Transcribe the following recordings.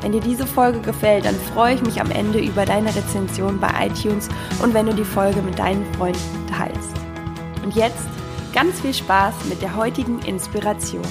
Wenn dir diese Folge gefällt, dann freue ich mich am Ende über deine Rezension bei iTunes und wenn du die Folge mit deinen Freunden teilst. Und jetzt Ganz viel Spaß mit der heutigen Inspiration.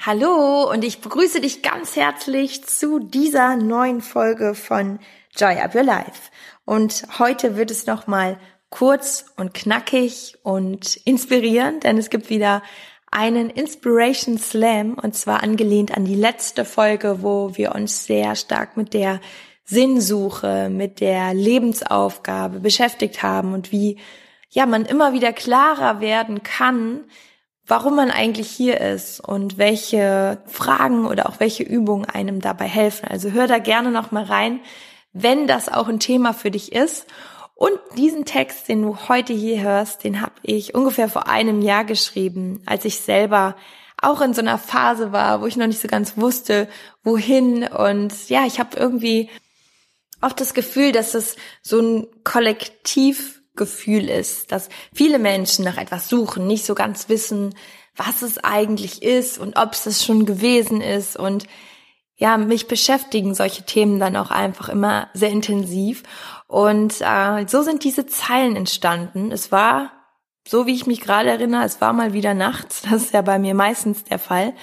Hallo und ich begrüße dich ganz herzlich zu dieser neuen Folge von Joy Up Your Life. Und heute wird es nochmal kurz und knackig und inspirierend, denn es gibt wieder einen Inspiration Slam und zwar angelehnt an die letzte Folge, wo wir uns sehr stark mit der Sinnsuche, mit der Lebensaufgabe beschäftigt haben und wie ja man immer wieder klarer werden kann, warum man eigentlich hier ist und welche Fragen oder auch welche Übungen einem dabei helfen. Also hör da gerne noch mal rein, wenn das auch ein Thema für dich ist. Und diesen Text, den du heute hier hörst, den habe ich ungefähr vor einem Jahr geschrieben, als ich selber auch in so einer Phase war, wo ich noch nicht so ganz wusste, wohin. Und ja, ich habe irgendwie oft das Gefühl, dass es so ein Kollektivgefühl ist, dass viele Menschen nach etwas suchen, nicht so ganz wissen, was es eigentlich ist und ob es es schon gewesen ist und ja, mich beschäftigen solche Themen dann auch einfach immer sehr intensiv. Und äh, so sind diese Zeilen entstanden. Es war, so wie ich mich gerade erinnere, es war mal wieder nachts. Das ist ja bei mir meistens der Fall.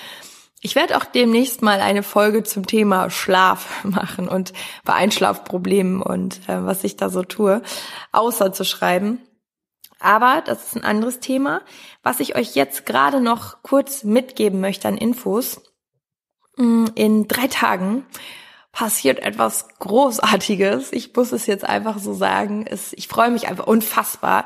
Ich werde auch demnächst mal eine Folge zum Thema Schlaf machen und bei Einschlafproblemen und äh, was ich da so tue, außer zu schreiben. Aber das ist ein anderes Thema. Was ich euch jetzt gerade noch kurz mitgeben möchte an Infos. In drei Tagen passiert etwas Großartiges. Ich muss es jetzt einfach so sagen. ich freue mich einfach unfassbar.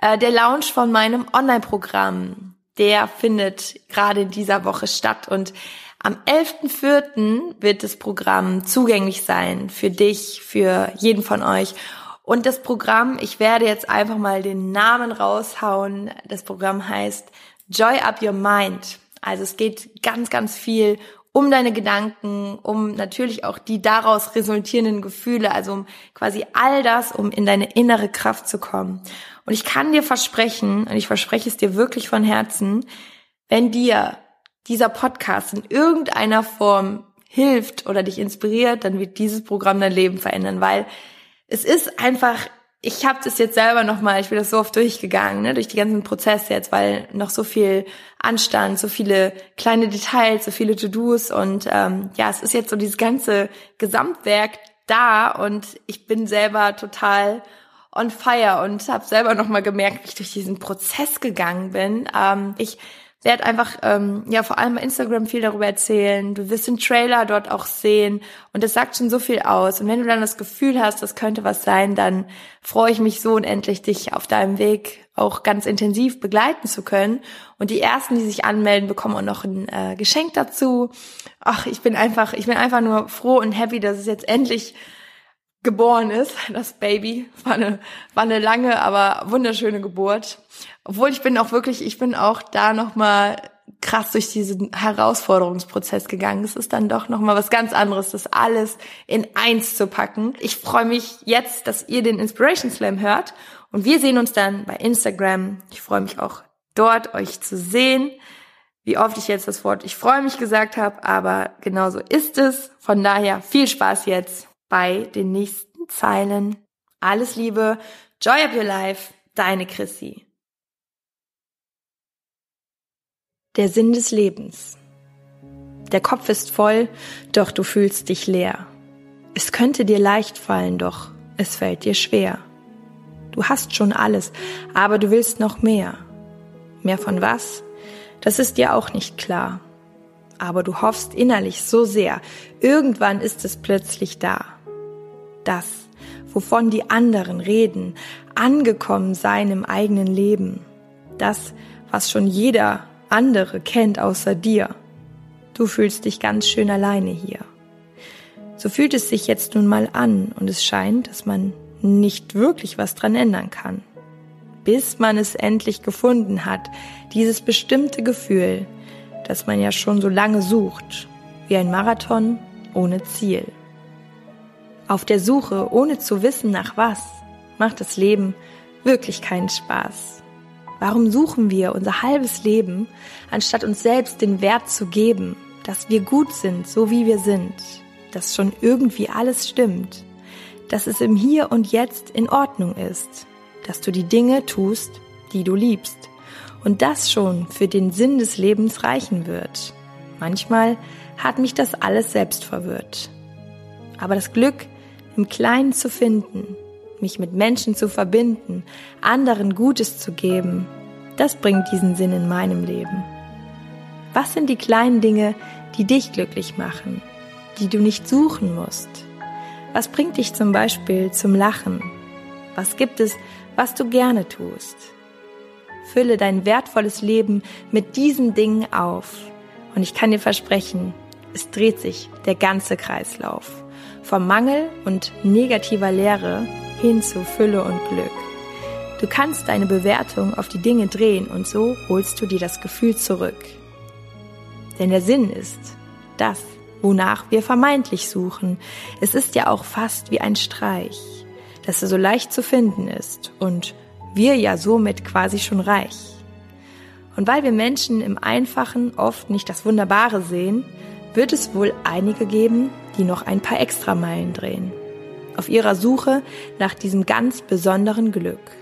Äh, der Launch von meinem Online-Programm der findet gerade in dieser Woche statt und am 11.04. wird das Programm zugänglich sein für dich, für jeden von euch. Und das Programm, ich werde jetzt einfach mal den Namen raushauen. Das Programm heißt Joy Up Your Mind. Also es geht ganz, ganz viel um deine Gedanken, um natürlich auch die daraus resultierenden Gefühle, also um quasi all das, um in deine innere Kraft zu kommen. Und ich kann dir versprechen, und ich verspreche es dir wirklich von Herzen, wenn dir dieser Podcast in irgendeiner Form hilft oder dich inspiriert, dann wird dieses Programm dein Leben verändern, weil es ist einfach ich habe das jetzt selber nochmal, ich bin das so oft durchgegangen, ne, durch die ganzen Prozesse jetzt, weil noch so viel anstand, so viele kleine Details, so viele To-Dos und ähm, ja, es ist jetzt so dieses ganze Gesamtwerk da und ich bin selber total on fire und habe selber nochmal gemerkt, wie ich durch diesen Prozess gegangen bin. Ähm, ich werde einfach ähm, ja vor allem bei Instagram viel darüber erzählen. Du wirst den Trailer dort auch sehen und das sagt schon so viel aus. Und wenn du dann das Gefühl hast, das könnte was sein, dann freue ich mich so unendlich, dich auf deinem Weg auch ganz intensiv begleiten zu können. Und die ersten, die sich anmelden, bekommen auch noch ein äh, Geschenk dazu. Ach, ich bin einfach, ich bin einfach nur froh und happy, dass es jetzt endlich geboren ist, das Baby. War eine, war eine lange, aber wunderschöne Geburt. Obwohl ich bin auch wirklich, ich bin auch da nochmal krass durch diesen Herausforderungsprozess gegangen. Es ist dann doch nochmal was ganz anderes, das alles in eins zu packen. Ich freue mich jetzt, dass ihr den Inspiration Slam hört und wir sehen uns dann bei Instagram. Ich freue mich auch dort, euch zu sehen. Wie oft ich jetzt das Wort ich freue mich gesagt habe, aber genauso ist es. Von daher viel Spaß jetzt bei den nächsten Zeilen. Alles Liebe, Joy of Your Life, deine Chrissy. Der Sinn des Lebens. Der Kopf ist voll, doch du fühlst dich leer. Es könnte dir leicht fallen, doch es fällt dir schwer. Du hast schon alles, aber du willst noch mehr. Mehr von was? Das ist dir auch nicht klar. Aber du hoffst innerlich so sehr, irgendwann ist es plötzlich da. Das, wovon die anderen reden, angekommen sein im eigenen Leben. Das, was schon jeder andere kennt außer dir. Du fühlst dich ganz schön alleine hier. So fühlt es sich jetzt nun mal an und es scheint, dass man nicht wirklich was dran ändern kann. Bis man es endlich gefunden hat, dieses bestimmte Gefühl, das man ja schon so lange sucht, wie ein Marathon ohne Ziel. Auf der Suche, ohne zu wissen nach was, macht das Leben wirklich keinen Spaß. Warum suchen wir unser halbes Leben, anstatt uns selbst den Wert zu geben, dass wir gut sind, so wie wir sind, dass schon irgendwie alles stimmt, dass es im Hier und Jetzt in Ordnung ist, dass du die Dinge tust, die du liebst und das schon für den Sinn des Lebens reichen wird. Manchmal hat mich das alles selbst verwirrt. Aber das Glück im Kleinen zu finden, mich mit Menschen zu verbinden, anderen Gutes zu geben, das bringt diesen Sinn in meinem Leben. Was sind die kleinen Dinge, die dich glücklich machen, die du nicht suchen musst? Was bringt dich zum Beispiel zum Lachen? Was gibt es, was du gerne tust? Fülle dein wertvolles Leben mit diesen Dingen auf. Und ich kann dir versprechen, es dreht sich der ganze Kreislauf. Vom Mangel und negativer Leere hin zu Fülle und Glück. Du kannst deine Bewertung auf die Dinge drehen und so holst du dir das Gefühl zurück. Denn der Sinn ist das, wonach wir vermeintlich suchen. Es ist ja auch fast wie ein Streich, dass er so leicht zu finden ist und wir ja somit quasi schon reich. Und weil wir Menschen im Einfachen oft nicht das Wunderbare sehen, wird es wohl einige geben, die noch ein paar Extrameilen drehen. Auf ihrer Suche nach diesem ganz besonderen Glück.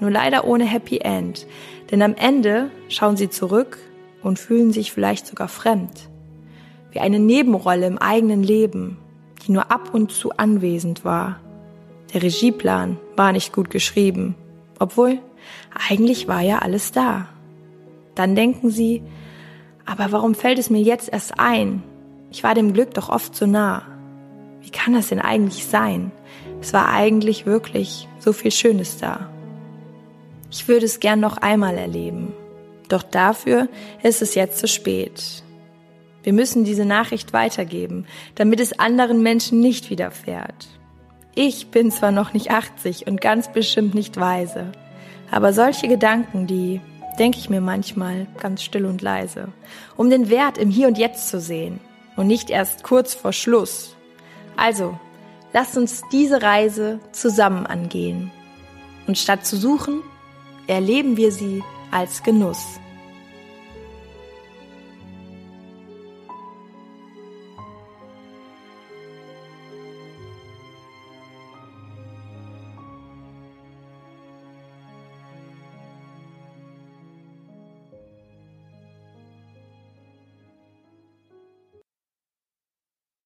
Nur leider ohne Happy End, denn am Ende schauen sie zurück und fühlen sich vielleicht sogar fremd. Wie eine Nebenrolle im eigenen Leben, die nur ab und zu anwesend war. Der Regieplan war nicht gut geschrieben, obwohl eigentlich war ja alles da. Dann denken sie, aber warum fällt es mir jetzt erst ein? Ich war dem Glück doch oft so nah. Wie kann das denn eigentlich sein? Es war eigentlich wirklich so viel Schönes da. Ich würde es gern noch einmal erleben. Doch dafür ist es jetzt zu spät. Wir müssen diese Nachricht weitergeben, damit es anderen Menschen nicht widerfährt. Ich bin zwar noch nicht 80 und ganz bestimmt nicht weise, aber solche Gedanken, die denke ich mir manchmal ganz still und leise, um den Wert im Hier und Jetzt zu sehen und nicht erst kurz vor Schluss. Also, lasst uns diese Reise zusammen angehen. Und statt zu suchen, erleben wir sie als Genuss.